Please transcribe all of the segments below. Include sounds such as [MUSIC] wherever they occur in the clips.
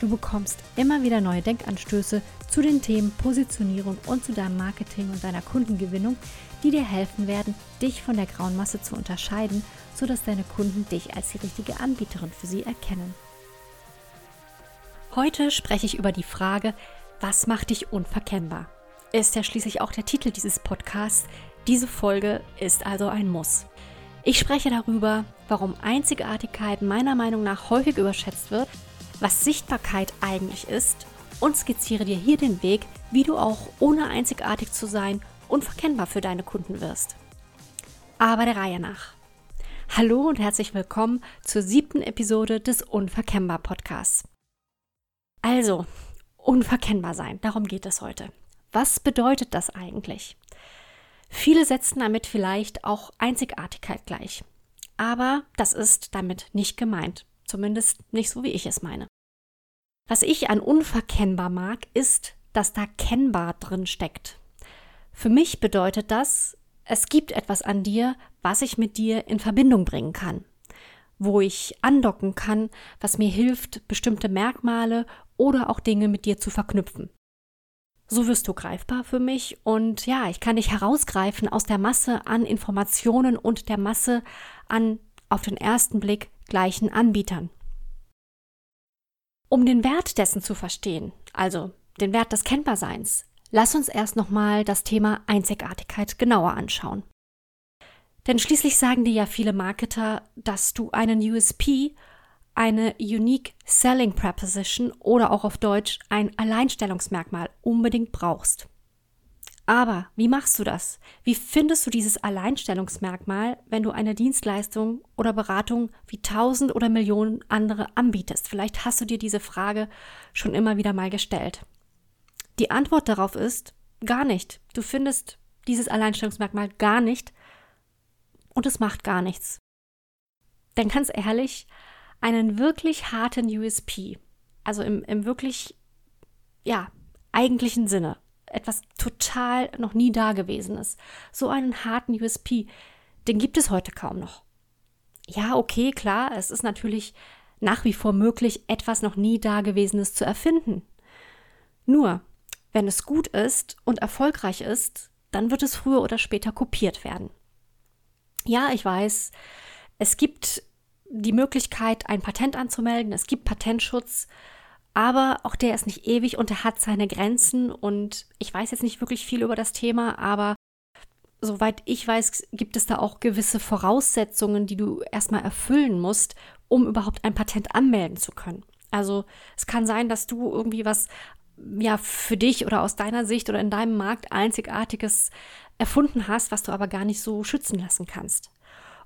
Du bekommst immer wieder neue Denkanstöße zu den Themen Positionierung und zu deinem Marketing und deiner Kundengewinnung, die dir helfen werden, dich von der grauen Masse zu unterscheiden, sodass deine Kunden dich als die richtige Anbieterin für sie erkennen. Heute spreche ich über die Frage, was macht dich unverkennbar? Ist ja schließlich auch der Titel dieses Podcasts. Diese Folge ist also ein Muss. Ich spreche darüber, warum Einzigartigkeit meiner Meinung nach häufig überschätzt wird was Sichtbarkeit eigentlich ist und skizziere dir hier den Weg, wie du auch ohne einzigartig zu sein unverkennbar für deine Kunden wirst. Aber der Reihe nach. Hallo und herzlich willkommen zur siebten Episode des Unverkennbar Podcasts. Also, unverkennbar sein, darum geht es heute. Was bedeutet das eigentlich? Viele setzen damit vielleicht auch Einzigartigkeit gleich. Aber das ist damit nicht gemeint. Zumindest nicht so, wie ich es meine. Was ich an unverkennbar mag, ist, dass da kennbar drin steckt. Für mich bedeutet das, es gibt etwas an dir, was ich mit dir in Verbindung bringen kann, wo ich andocken kann, was mir hilft, bestimmte Merkmale oder auch Dinge mit dir zu verknüpfen. So wirst du greifbar für mich und ja, ich kann dich herausgreifen aus der Masse an Informationen und der Masse an auf den ersten Blick gleichen Anbietern. Um den Wert dessen zu verstehen, also den Wert des Kennbarseins, lass uns erst nochmal das Thema Einzigartigkeit genauer anschauen. Denn schließlich sagen dir ja viele Marketer, dass du einen USP, eine Unique Selling Proposition oder auch auf Deutsch ein Alleinstellungsmerkmal unbedingt brauchst. Aber wie machst du das? Wie findest du dieses Alleinstellungsmerkmal, wenn du eine Dienstleistung oder Beratung wie tausend oder Millionen andere anbietest? Vielleicht hast du dir diese Frage schon immer wieder mal gestellt. Die Antwort darauf ist gar nicht. Du findest dieses Alleinstellungsmerkmal gar nicht und es macht gar nichts. Denn ganz ehrlich, einen wirklich harten USP, also im, im wirklich, ja, eigentlichen Sinne, etwas total noch nie dagewesenes. So einen harten USP, den gibt es heute kaum noch. Ja, okay, klar, es ist natürlich nach wie vor möglich, etwas noch nie dagewesenes zu erfinden. Nur, wenn es gut ist und erfolgreich ist, dann wird es früher oder später kopiert werden. Ja, ich weiß, es gibt die Möglichkeit, ein Patent anzumelden, es gibt Patentschutz, aber auch der ist nicht ewig und er hat seine Grenzen und ich weiß jetzt nicht wirklich viel über das Thema, aber soweit ich weiß, gibt es da auch gewisse Voraussetzungen, die du erstmal erfüllen musst, um überhaupt ein Patent anmelden zu können. Also es kann sein, dass du irgendwie was ja für dich oder aus deiner Sicht oder in deinem Markt einzigartiges erfunden hast, was du aber gar nicht so schützen lassen kannst.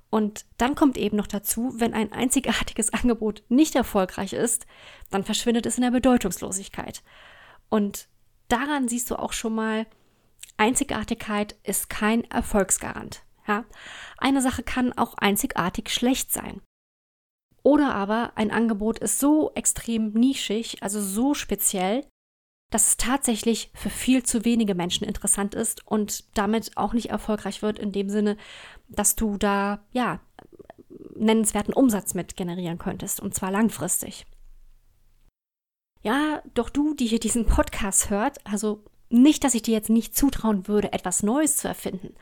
Und dann kommt eben noch dazu, wenn ein einzigartiges [LAUGHS] Angebot nicht erfolgreich ist, dann verschwindet es in der Bedeutungslosigkeit. Und daran siehst du auch schon mal, Einzigartigkeit ist kein Erfolgsgarant. Ja? Eine Sache kann auch einzigartig schlecht sein. Oder aber ein Angebot ist so extrem nischig, also so speziell, dass es tatsächlich für viel zu wenige Menschen interessant ist und damit auch nicht erfolgreich wird in dem Sinne, dass du da ja nennenswerten Umsatz mit generieren könntest und zwar langfristig. Ja, doch du, die hier diesen Podcast hört, also nicht, dass ich dir jetzt nicht zutrauen würde, etwas Neues zu erfinden,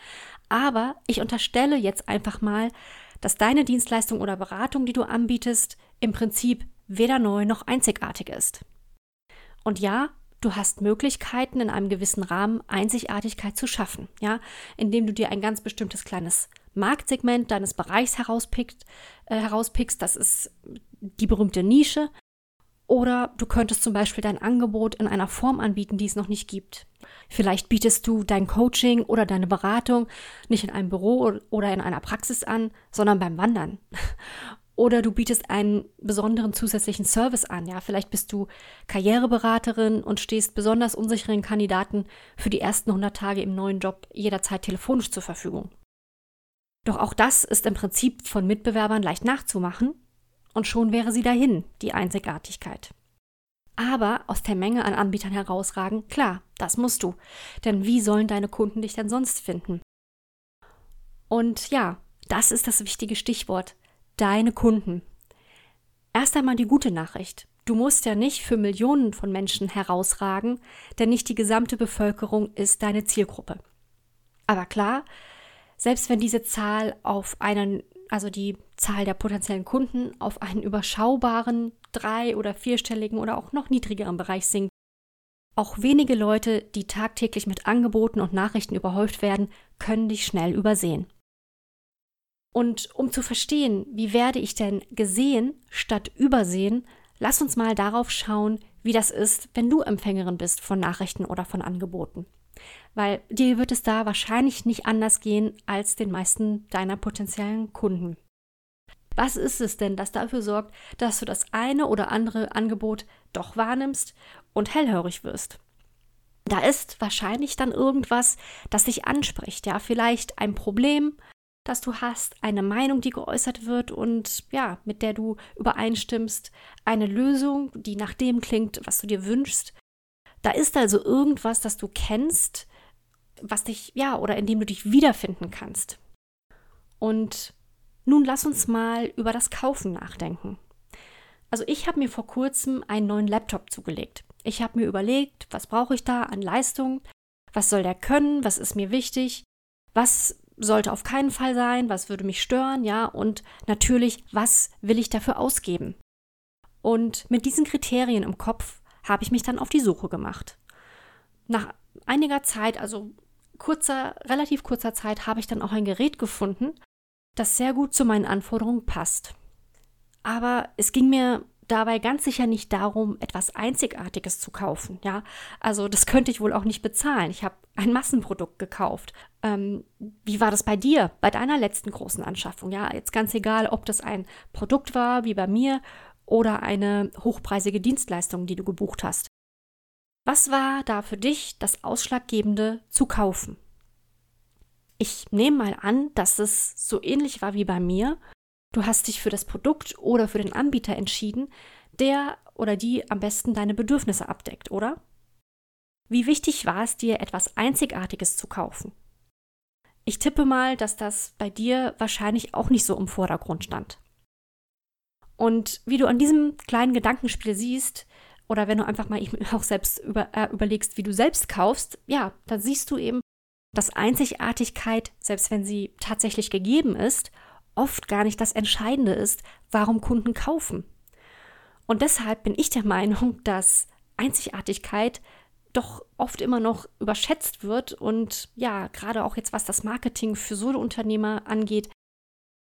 aber ich unterstelle jetzt einfach mal, dass deine Dienstleistung oder Beratung, die du anbietest, im Prinzip weder neu noch einzigartig ist. Und ja, du hast Möglichkeiten, in einem gewissen Rahmen Einzigartigkeit zu schaffen, ja, indem du dir ein ganz bestimmtes kleines Marktsegment deines Bereichs herauspickst, äh, herauspickst. Das ist die berühmte Nische. Oder du könntest zum Beispiel dein Angebot in einer Form anbieten, die es noch nicht gibt. Vielleicht bietest du dein Coaching oder deine Beratung nicht in einem Büro oder in einer Praxis an, sondern beim Wandern. Oder du bietest einen besonderen zusätzlichen Service an. Ja, vielleicht bist du Karriereberaterin und stehst besonders unsicheren Kandidaten für die ersten 100 Tage im neuen Job jederzeit telefonisch zur Verfügung. Doch auch das ist im Prinzip von Mitbewerbern leicht nachzumachen und schon wäre sie dahin, die Einzigartigkeit. Aber aus der Menge an Anbietern herausragen, klar, das musst du. Denn wie sollen deine Kunden dich denn sonst finden? Und ja, das ist das wichtige Stichwort deine Kunden. Erst einmal die gute Nachricht. Du musst ja nicht für Millionen von Menschen herausragen, denn nicht die gesamte Bevölkerung ist deine Zielgruppe. Aber klar, selbst wenn diese Zahl auf einen, also die Zahl der potenziellen Kunden auf einen überschaubaren drei- oder vierstelligen oder auch noch niedrigeren Bereich sinkt, auch wenige Leute, die tagtäglich mit Angeboten und Nachrichten überhäuft werden, können dich schnell übersehen. Und um zu verstehen, wie werde ich denn gesehen statt übersehen, lass uns mal darauf schauen, wie das ist, wenn du Empfängerin bist von Nachrichten oder von Angeboten. Weil dir wird es da wahrscheinlich nicht anders gehen als den meisten deiner potenziellen Kunden. Was ist es denn, das dafür sorgt, dass du das eine oder andere Angebot doch wahrnimmst und hellhörig wirst? Da ist wahrscheinlich dann irgendwas, das dich anspricht, ja, vielleicht ein Problem, dass du hast, eine Meinung, die geäußert wird und ja, mit der du übereinstimmst, eine Lösung, die nach dem klingt, was du dir wünschst. Da ist also irgendwas, das du kennst, was dich, ja, oder in dem du dich wiederfinden kannst. Und nun lass uns mal über das Kaufen nachdenken. Also ich habe mir vor kurzem einen neuen Laptop zugelegt. Ich habe mir überlegt, was brauche ich da an Leistung, was soll der können, was ist mir wichtig, was sollte auf keinen Fall sein, was würde mich stören, ja, und natürlich, was will ich dafür ausgeben? Und mit diesen Kriterien im Kopf habe ich mich dann auf die Suche gemacht. Nach einiger Zeit, also kurzer, relativ kurzer Zeit, habe ich dann auch ein Gerät gefunden, das sehr gut zu meinen Anforderungen passt. Aber es ging mir dabei ganz sicher nicht darum, etwas Einzigartiges zu kaufen. Ja, also das könnte ich wohl auch nicht bezahlen. Ich habe ein Massenprodukt gekauft. Ähm, wie war das bei dir, bei deiner letzten großen Anschaffung? Ja, jetzt ganz egal, ob das ein Produkt war, wie bei mir, oder eine hochpreisige Dienstleistung, die du gebucht hast. Was war da für dich das Ausschlaggebende zu kaufen? Ich nehme mal an, dass es so ähnlich war wie bei mir Du hast dich für das Produkt oder für den Anbieter entschieden, der oder die am besten deine Bedürfnisse abdeckt, oder? Wie wichtig war es dir, etwas Einzigartiges zu kaufen? Ich tippe mal, dass das bei dir wahrscheinlich auch nicht so im Vordergrund stand. Und wie du an diesem kleinen Gedankenspiel siehst, oder wenn du einfach mal [LAUGHS] auch selbst über, äh, überlegst, wie du selbst kaufst, ja, dann siehst du eben, dass Einzigartigkeit, selbst wenn sie tatsächlich gegeben ist, oft gar nicht das Entscheidende ist, warum Kunden kaufen. Und deshalb bin ich der [LAUGHS] Meinung, dass Einzigartigkeit doch oft immer noch überschätzt wird und ja, gerade auch jetzt was das Marketing für Solo-Unternehmer angeht,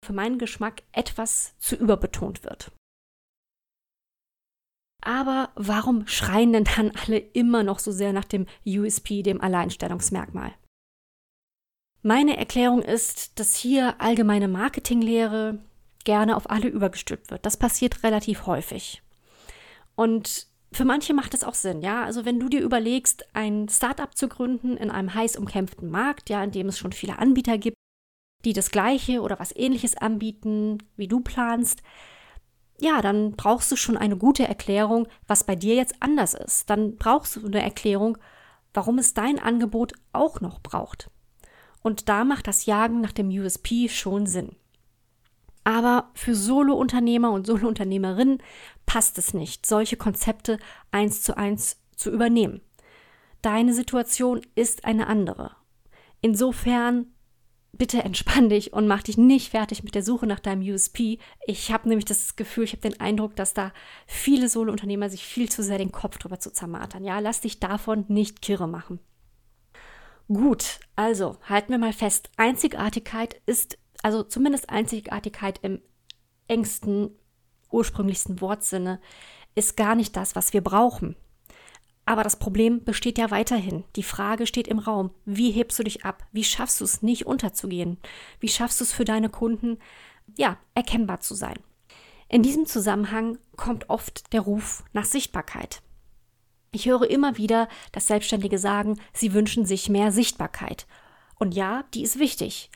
für meinen Geschmack etwas zu überbetont wird. Aber warum schreien denn dann alle immer noch so sehr nach dem USP, dem Alleinstellungsmerkmal? Meine Erklärung ist, dass hier allgemeine Marketinglehre gerne auf alle übergestülpt wird. Das passiert relativ häufig. Und für manche macht es auch Sinn, ja. Also wenn du dir überlegst, ein Startup zu gründen in einem heiß umkämpften Markt, ja, in dem es schon viele Anbieter gibt, die das Gleiche oder was Ähnliches anbieten, wie du planst, ja, dann brauchst du schon eine gute Erklärung, was bei dir jetzt anders ist. Dann brauchst du eine Erklärung, warum es dein Angebot auch noch braucht. Und da macht das Jagen nach dem USP schon Sinn. Aber für Solo-Unternehmer und Solo-Unternehmerinnen passt es nicht, solche Konzepte eins zu eins zu übernehmen. Deine Situation ist eine andere. Insofern bitte entspann dich und mach dich nicht fertig mit der Suche nach deinem USP. Ich habe nämlich das Gefühl, ich habe den Eindruck, dass da viele Solo-Unternehmer sich viel zu sehr den Kopf drüber zu zermartern. Ja, lass dich davon nicht kirre machen. Gut, also halten wir mal fest, Einzigartigkeit ist, also zumindest Einzigartigkeit im engsten, ursprünglichsten Wortsinne, ist gar nicht das, was wir brauchen. Aber das Problem besteht ja weiterhin. Die Frage steht im Raum, wie hebst du dich ab? Wie schaffst du es nicht unterzugehen? Wie schaffst du es für deine Kunden, ja, erkennbar zu sein? In diesem Zusammenhang kommt oft der Ruf nach Sichtbarkeit. Ich höre immer wieder, dass Selbstständige sagen, sie wünschen sich mehr Sichtbarkeit. Und ja, die ist wichtig,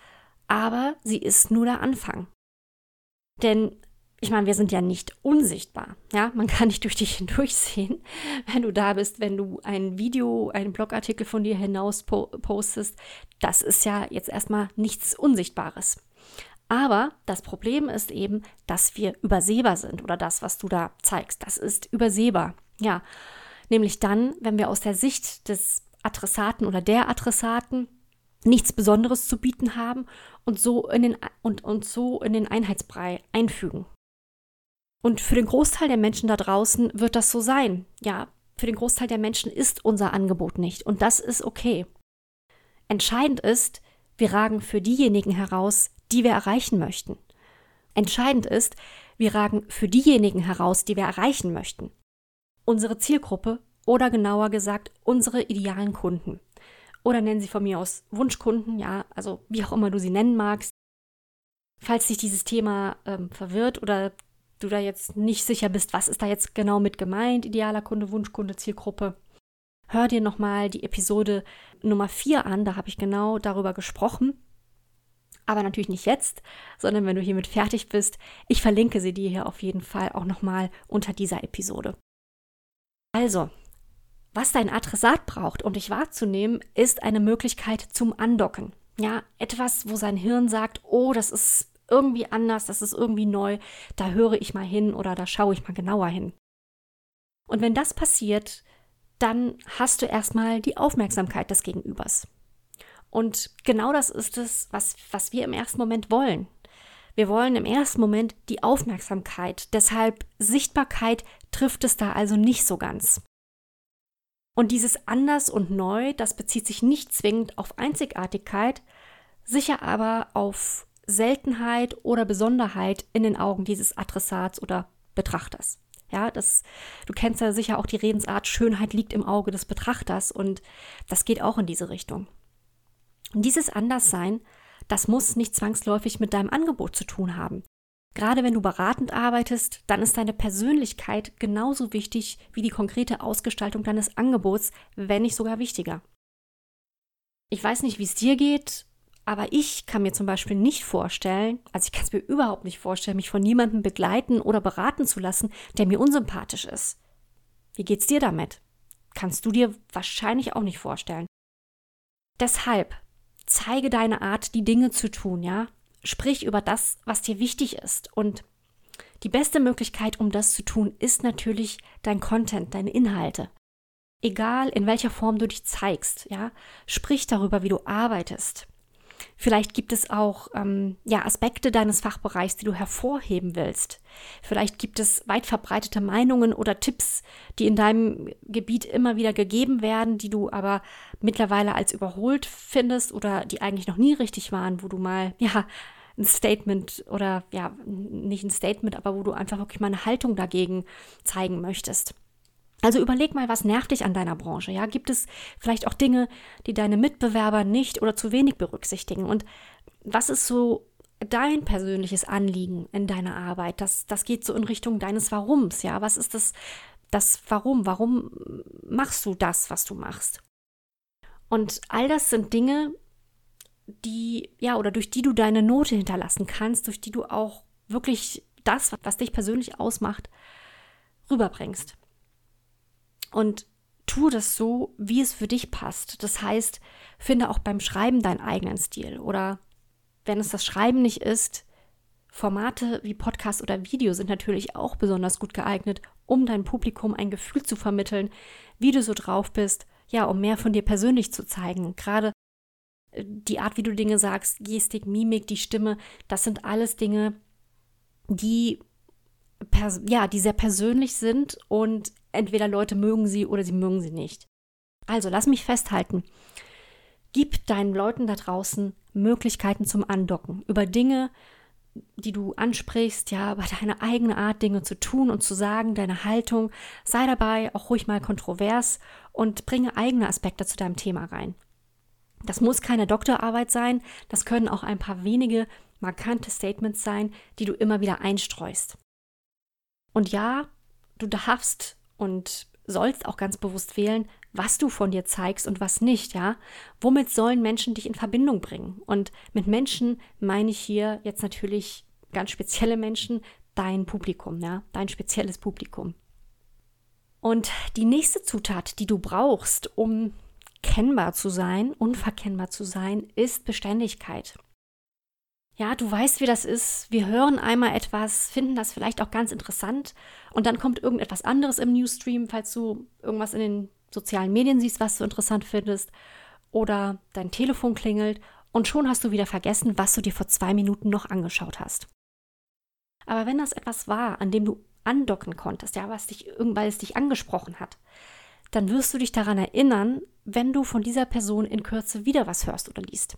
aber sie ist nur der Anfang. Denn ich meine, wir sind ja nicht unsichtbar. Ja, man [LAUGHS] kann nicht durch dich hindurchsehen, wenn du da bist, wenn du ein Video, einen Blogartikel von dir hinaus postest. Das ist ja jetzt erstmal nichts Unsichtbares. Aber das Problem ist eben, dass wir übersehbar sind oder das, was du da zeigst, das ist übersehbar. Ja, nämlich dann, wenn wir aus der Sicht des Adressaten oder der Adressaten nichts Besonderes zu bieten haben und so in den, und, und so in den Einheitsbrei einfügen. Und für den Großteil der Menschen da draußen wird das so sein. Ja, für den Großteil der Menschen ist unser Angebot nicht. Und das ist okay. Entscheidend ist, wir ragen für diejenigen heraus, die wir erreichen möchten. Entscheidend ist, wir ragen für diejenigen heraus, die wir erreichen möchten. Unsere Zielgruppe oder genauer gesagt unsere idealen Kunden. Oder nennen sie von mir aus Wunschkunden, ja, also wie auch immer du sie nennen magst. Falls dich dieses Thema ähm, verwirrt oder du da jetzt nicht sicher bist, was ist da jetzt genau mit gemeint, idealer Kunde, Wunschkunde, Zielgruppe, hör dir nochmal die Episode Nummer 4 an, da habe ich genau darüber gesprochen. Aber natürlich nicht jetzt, sondern wenn du hiermit fertig bist. Ich verlinke sie dir hier auf jeden Fall auch nochmal unter dieser Episode. Also, was dein Adressat braucht, um dich wahrzunehmen, ist eine Möglichkeit zum Andocken. Ja, etwas, wo sein Hirn sagt, oh, das ist irgendwie anders, das ist irgendwie neu, da höre ich mal hin oder da schaue ich mal genauer hin. Und wenn das passiert, dann hast du erstmal die Aufmerksamkeit des Gegenübers. Und genau das ist es, was, was wir im ersten Moment wollen. Wir wollen im ersten Moment die Aufmerksamkeit. Deshalb Sichtbarkeit trifft es da also nicht so ganz. Und dieses anders und neu, das bezieht sich nicht zwingend auf Einzigartigkeit, sicher aber auf Seltenheit oder Besonderheit in den Augen dieses Adressats oder Betrachters. Ja, das, du kennst ja sicher auch die Redensart, Schönheit liegt im Auge des Betrachters und das geht auch in diese Richtung. Und dieses Anderssein, das muss nicht zwangsläufig mit deinem Angebot zu tun haben. Gerade wenn du beratend arbeitest, dann ist deine Persönlichkeit genauso wichtig wie die konkrete Ausgestaltung deines Angebots, wenn nicht sogar wichtiger. Ich weiß nicht, wie es dir geht. Aber ich kann mir zum Beispiel nicht vorstellen, also ich kann es mir überhaupt nicht vorstellen, mich von niemandem begleiten oder beraten zu lassen, der mir unsympathisch ist. Wie geht's dir damit? Kannst du dir wahrscheinlich auch nicht vorstellen. Deshalb zeige deine Art, die Dinge zu tun, ja? Sprich über das, was dir wichtig ist. Und die beste Möglichkeit, um das zu tun, ist natürlich dein Content, deine Inhalte. Egal in welcher Form du dich zeigst, ja? Sprich darüber, wie du arbeitest. Vielleicht gibt es auch ähm, ja, Aspekte deines Fachbereichs, die du hervorheben willst. Vielleicht gibt es weit verbreitete Meinungen oder Tipps, die in deinem Gebiet immer wieder gegeben werden, die du aber mittlerweile als überholt findest oder die eigentlich noch nie richtig waren, wo du mal ja ein Statement oder ja nicht ein Statement, aber wo du einfach wirklich mal eine Haltung dagegen zeigen möchtest. Also überleg mal, was nervt dich an deiner Branche? Ja, gibt es vielleicht auch Dinge, die deine Mitbewerber nicht oder zu wenig berücksichtigen? Und was ist so dein persönliches Anliegen in deiner Arbeit? Das, das geht so in Richtung deines Warums. Ja, was ist das, das Warum? Warum machst du das, was du machst? Und all das sind Dinge, die, ja, oder durch die du deine Note hinterlassen kannst, durch die du auch wirklich das, was dich persönlich ausmacht, rüberbringst. Und tu das so, wie es für dich passt. Das heißt, finde auch beim Schreiben deinen eigenen Stil. Oder wenn es das Schreiben nicht ist, Formate wie Podcast oder Video sind natürlich auch besonders gut geeignet, um deinem Publikum ein Gefühl zu vermitteln, wie du so drauf bist, ja, um mehr von dir persönlich zu zeigen. Gerade äh, die Art, wie du Dinge sagst, Gestik, Mimik, die Stimme, das sind alles Dinge, die ja, die sehr persönlich sind und entweder Leute mögen sie oder sie mögen sie nicht. Also lass mich festhalten. Gib deinen Leuten da draußen Möglichkeiten zum Andocken über Dinge, die du ansprichst, ja, über deine eigene Art, Dinge zu tun und zu sagen, deine Haltung. Sei dabei auch ruhig mal kontrovers und bringe eigene Aspekte zu deinem Thema rein. Das muss keine Doktorarbeit sein, das können auch ein paar wenige markante Statements sein, die du immer wieder einstreust. Und ja, du darfst und sollst auch ganz bewusst wählen, was du von dir zeigst und was nicht, ja? Womit sollen Menschen dich in Verbindung bringen? Und mit Menschen meine ich hier jetzt natürlich ganz spezielle Menschen, dein Publikum, ja, dein spezielles Publikum. Und die nächste Zutat, die du brauchst, um kennbar zu sein, unverkennbar zu sein, ist Beständigkeit. Ja, du weißt, wie das ist. Wir hören einmal etwas, finden das vielleicht auch ganz interessant und dann kommt irgendetwas anderes im Newsstream, falls du irgendwas in den sozialen Medien siehst, was du interessant findest oder dein Telefon klingelt und schon hast du wieder vergessen, was du dir vor zwei Minuten noch angeschaut hast. Aber wenn das etwas war, an dem du andocken konntest, ja, was dich, weil es dich angesprochen hat, dann wirst du dich daran erinnern, wenn du von dieser Person in Kürze wieder was hörst oder liest.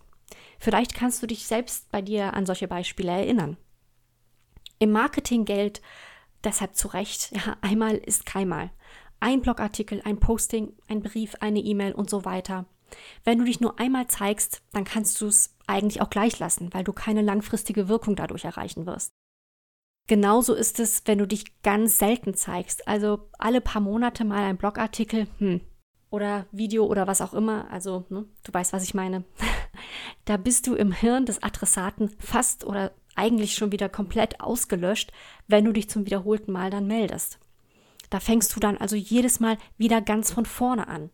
Vielleicht kannst du dich selbst bei dir an solche Beispiele erinnern. Im Marketing gilt deshalb zu Recht, [LAUGHS] ja, einmal ist keinmal. Ein Blogartikel, ein Posting, ein Brief, eine E-Mail und so weiter. Wenn du dich nur einmal zeigst, dann kannst du es eigentlich auch gleich lassen, weil du keine langfristige Wirkung dadurch erreichen wirst. Genauso ist es, wenn du dich ganz selten zeigst. Also alle paar Monate mal ein Blogartikel, hm, oder Video oder was auch immer. Also, ne, du weißt, was ich meine. [LAUGHS] da bist du im Hirn des Adressaten fast oder eigentlich schon wieder komplett ausgelöscht, wenn du dich zum wiederholten Mal dann meldest. Da fängst du dann also jedes Mal wieder ganz von vorne an.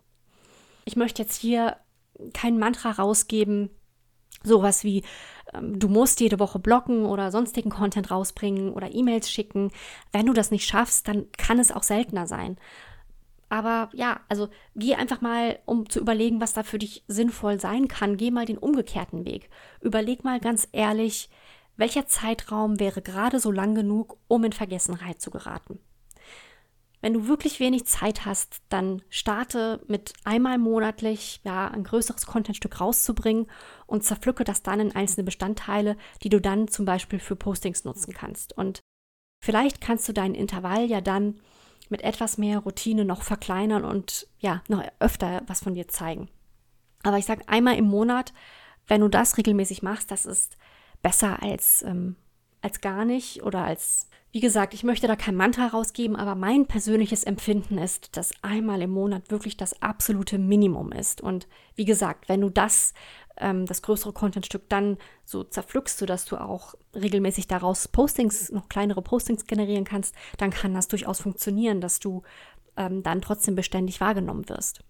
Ich möchte jetzt hier kein Mantra rausgeben, sowas wie ähm, du musst jede Woche blocken oder sonstigen Content rausbringen oder E-Mails schicken. Wenn du das nicht schaffst, dann kann es auch seltener sein. Aber ja, also geh einfach mal, um zu überlegen, was da für dich sinnvoll sein kann, geh mal den umgekehrten Weg. Überleg mal ganz ehrlich, welcher Zeitraum wäre gerade so lang genug, um in Vergessenheit zu geraten. Wenn du wirklich wenig Zeit hast, dann starte mit einmal monatlich ja, ein größeres Contentstück rauszubringen und zerpflücke das dann in einzelne Bestandteile, die du dann zum Beispiel für Postings nutzen kannst. Und vielleicht kannst du deinen Intervall ja dann mit etwas mehr Routine noch verkleinern und ja, noch öfter was von dir zeigen. Aber ich sage einmal im Monat, wenn du das regelmäßig machst, das ist besser als, ähm, als gar nicht oder als wie gesagt, ich möchte da kein Mantra rausgeben, aber mein persönliches Empfinden ist, dass einmal im Monat wirklich das absolute Minimum ist. Und wie gesagt, wenn du das, ähm, das größere Contentstück dann so zerpflückst, sodass du auch regelmäßig daraus Postings, noch kleinere Postings generieren kannst, dann kann das durchaus funktionieren, dass du ähm, dann trotzdem beständig wahrgenommen wirst.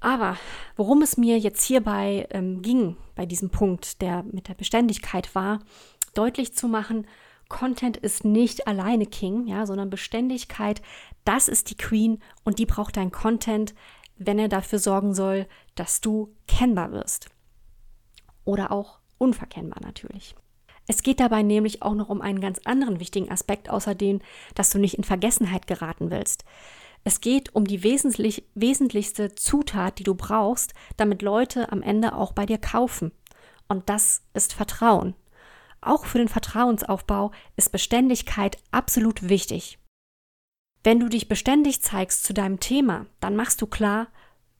Aber worum es mir jetzt hierbei ähm, ging, bei diesem Punkt, der mit der Beständigkeit war, deutlich zu machen, Content ist nicht alleine King, ja, sondern Beständigkeit, das ist die Queen und die braucht dein Content, wenn er dafür sorgen soll, dass du kennbar wirst. Oder auch unverkennbar natürlich. Es geht dabei nämlich auch noch um einen ganz anderen wichtigen Aspekt, außer dem, dass du nicht in Vergessenheit geraten willst. Es geht um die wesentlich, wesentlichste Zutat, die du brauchst, damit Leute am Ende auch bei dir kaufen. Und das ist Vertrauen. Auch für den Vertrauensaufbau ist Beständigkeit absolut wichtig. Wenn du dich beständig zeigst zu deinem Thema, dann machst du klar,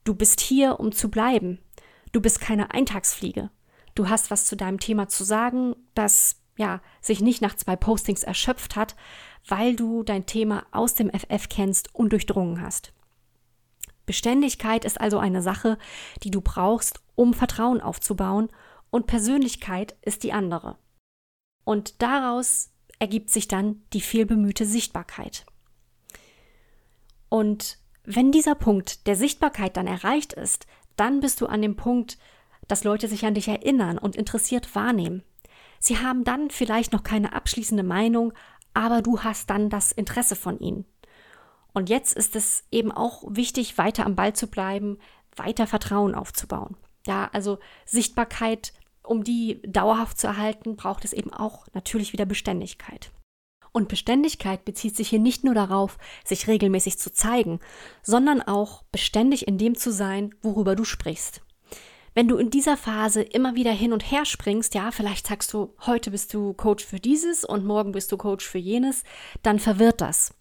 du bist hier, um zu bleiben. Du bist keine Eintagsfliege. Du hast was zu deinem Thema zu sagen, das ja sich nicht nach zwei Postings erschöpft hat, weil du dein Thema aus dem FF kennst und durchdrungen hast. Beständigkeit ist also eine Sache, die du brauchst, um Vertrauen aufzubauen, und Persönlichkeit ist die andere. Und daraus ergibt sich dann die vielbemühte Sichtbarkeit. Und wenn dieser Punkt der Sichtbarkeit dann erreicht ist, dann bist du an dem Punkt, dass Leute sich an dich erinnern und interessiert wahrnehmen. Sie haben dann vielleicht noch keine abschließende Meinung, aber du hast dann das Interesse von ihnen. Und jetzt ist es eben auch wichtig, weiter am Ball zu bleiben, weiter Vertrauen aufzubauen. Ja, also Sichtbarkeit um die dauerhaft zu erhalten, braucht es eben auch natürlich wieder Beständigkeit. Und Beständigkeit bezieht sich hier nicht nur darauf, sich regelmäßig zu zeigen, sondern auch beständig in dem zu sein, worüber du sprichst. Wenn du in dieser Phase immer wieder hin und her springst, ja, vielleicht sagst du, heute bist du Coach für dieses und morgen bist du Coach für jenes, dann verwirrt das.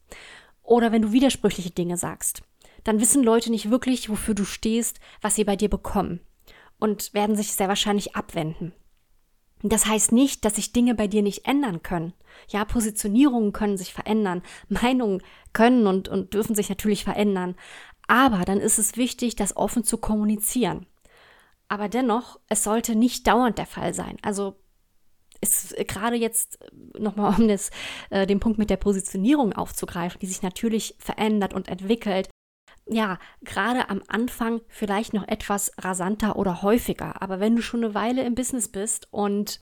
Oder wenn du widersprüchliche Dinge sagst, dann wissen Leute nicht wirklich, wofür du stehst, was sie bei dir bekommen und werden sich sehr wahrscheinlich abwenden. Das heißt nicht, dass sich Dinge bei dir nicht ändern können. Ja, Positionierungen können sich verändern, Meinungen können und, und dürfen sich natürlich verändern. Aber dann ist es wichtig, das offen zu kommunizieren. Aber dennoch, es sollte nicht dauernd der Fall sein. Also ist gerade jetzt nochmal, um das, äh, den Punkt mit der Positionierung aufzugreifen, die sich natürlich verändert und entwickelt. Ja, gerade am Anfang vielleicht noch etwas rasanter oder häufiger. Aber wenn du schon eine Weile im Business bist und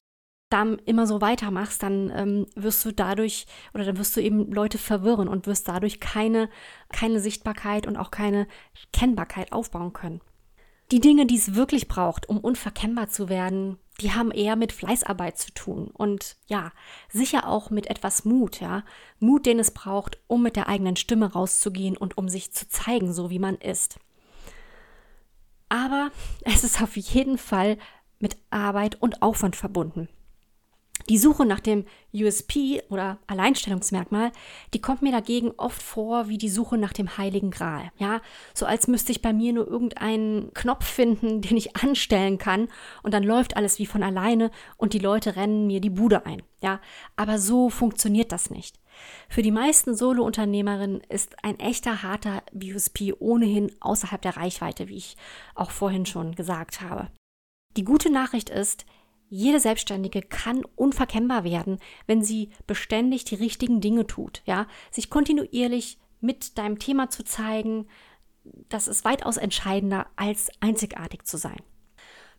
dann immer so weitermachst, dann ähm, wirst du dadurch oder dann wirst du eben Leute verwirren und wirst dadurch keine, keine Sichtbarkeit und auch keine Kennbarkeit aufbauen können. Die Dinge, die es wirklich braucht, um unverkennbar zu werden, die haben eher mit Fleißarbeit zu tun und ja, sicher auch mit etwas Mut, ja. Mut, den es braucht, um mit der eigenen Stimme rauszugehen und um sich zu zeigen, so wie man ist. Aber [LAUGHS] es ist auf jeden Fall mit Arbeit und Aufwand verbunden. Die Suche nach dem USP oder Alleinstellungsmerkmal, die kommt mir dagegen oft vor wie die Suche nach dem heiligen Gral. Ja, so als müsste ich bei mir nur irgendeinen Knopf finden, [LAUGHS] den ich anstellen kann und dann läuft alles wie von alleine und die Leute rennen mir die Bude ein. Ja, aber so funktioniert das nicht. Für die meisten Solo-Unternehmerinnen ist ein echter harter USP ohnehin außerhalb der Reichweite, wie ich auch vorhin schon gesagt habe. Die gute Nachricht ist, jede Selbstständige kann unverkennbar werden, wenn sie beständig die richtigen Dinge tut, ja, sich kontinuierlich mit deinem Thema zu zeigen, das ist weitaus entscheidender als einzigartig zu sein.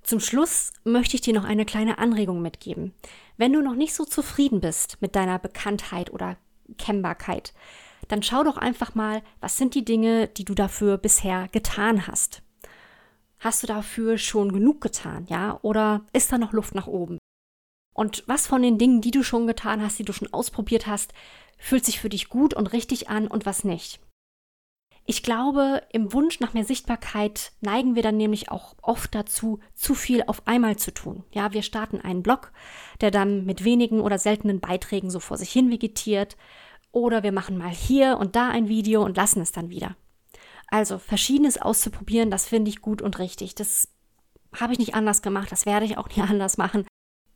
Zum Schluss möchte ich dir noch eine kleine Anregung mitgeben. Wenn du noch nicht so zufrieden bist mit deiner Bekanntheit oder Kennbarkeit, dann schau doch einfach mal, was sind die Dinge, die du dafür bisher getan hast. Hast du dafür schon genug getan, ja? Oder ist da noch Luft nach oben? Und was von den Dingen, die du schon getan hast, die du schon ausprobiert hast, fühlt sich für dich gut und richtig an und was nicht? Ich glaube, im Wunsch nach mehr Sichtbarkeit neigen wir dann nämlich auch oft dazu, zu viel auf einmal zu tun. Ja, wir starten einen Blog, der dann mit wenigen oder seltenen Beiträgen so vor sich hin vegetiert. Oder wir machen mal hier und da ein Video und lassen es dann wieder. Also verschiedenes auszuprobieren, das finde ich gut und richtig. Das habe ich nicht anders gemacht, das werde ich auch nie [LAUGHS] anders machen.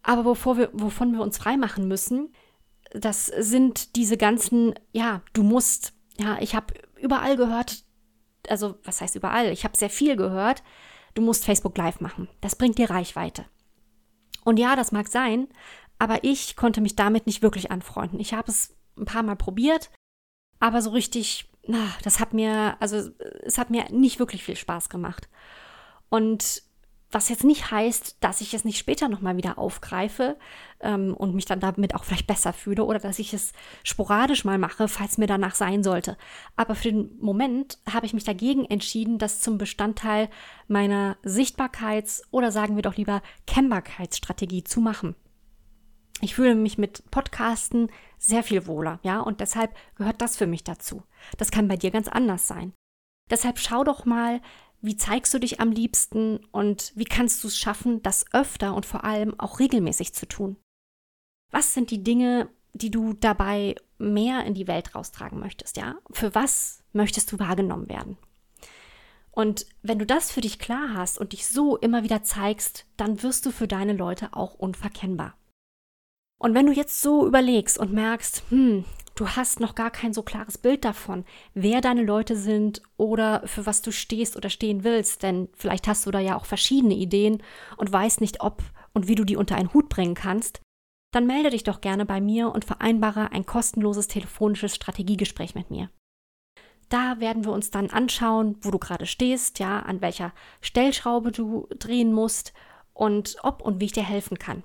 Aber wovor wir, wovon wir uns freimachen müssen, das sind diese ganzen, ja, du musst, ja, ich habe überall gehört, also was heißt überall, ich habe sehr viel gehört, du musst Facebook Live machen. Das bringt dir Reichweite. Und ja, das mag sein, aber ich konnte mich damit nicht wirklich anfreunden. Ich habe es ein paar Mal probiert, aber so richtig na, das hat mir, also es hat mir nicht wirklich viel Spaß gemacht. Und was jetzt nicht heißt, dass ich es nicht später nochmal wieder aufgreife ähm, und mich dann damit auch vielleicht besser fühle oder dass ich es sporadisch mal mache, falls mir danach sein sollte. Aber für den Moment habe ich mich dagegen entschieden, das zum Bestandteil meiner Sichtbarkeits- oder sagen wir doch lieber Kennbarkeitsstrategie zu machen. Ich fühle mich mit Podcasten sehr viel wohler, ja, und deshalb gehört das für mich dazu. Das kann bei dir ganz anders sein. Deshalb schau doch mal, wie zeigst du dich am liebsten und wie kannst du es schaffen, das öfter und vor allem auch regelmäßig zu tun? Was sind die Dinge, die du dabei mehr in die Welt raustragen möchtest, ja? Für was möchtest du wahrgenommen werden? Und wenn du das für dich klar hast und dich so immer wieder zeigst, dann wirst du für deine Leute auch unverkennbar. Und wenn du jetzt so überlegst und merkst, hm, du hast noch gar kein so klares Bild davon, wer deine Leute sind oder für was du stehst oder stehen willst, denn vielleicht hast du da ja auch verschiedene Ideen und weißt nicht, ob und wie du die unter einen Hut bringen kannst, dann melde dich doch gerne bei mir und vereinbare ein kostenloses telefonisches Strategiegespräch mit mir. Da werden wir uns dann anschauen, wo du gerade stehst, ja, an welcher Stellschraube du drehen musst und ob und wie ich dir helfen kann.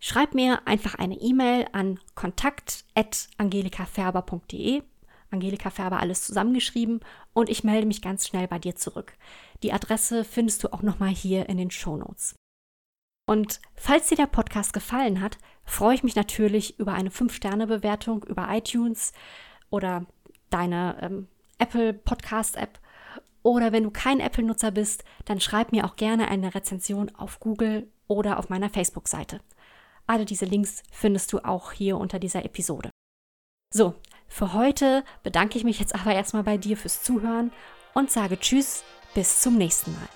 Schreib mir einfach eine E-Mail an kontakt.angelikaferber.de. Angelika Färber alles zusammengeschrieben und ich melde mich ganz schnell bei dir zurück. Die Adresse findest du auch nochmal hier in den Show Notes. Und falls dir der Podcast gefallen hat, freue ich mich natürlich über eine 5-Sterne-Bewertung über iTunes oder deine ähm, Apple Podcast App. Oder wenn du kein Apple-Nutzer bist, dann schreib mir auch gerne eine Rezension auf Google oder auf meiner Facebook-Seite. Alle diese Links findest du auch hier unter dieser Episode. So, für heute bedanke ich mich jetzt aber erstmal bei dir fürs Zuhören und sage Tschüss, bis zum nächsten Mal.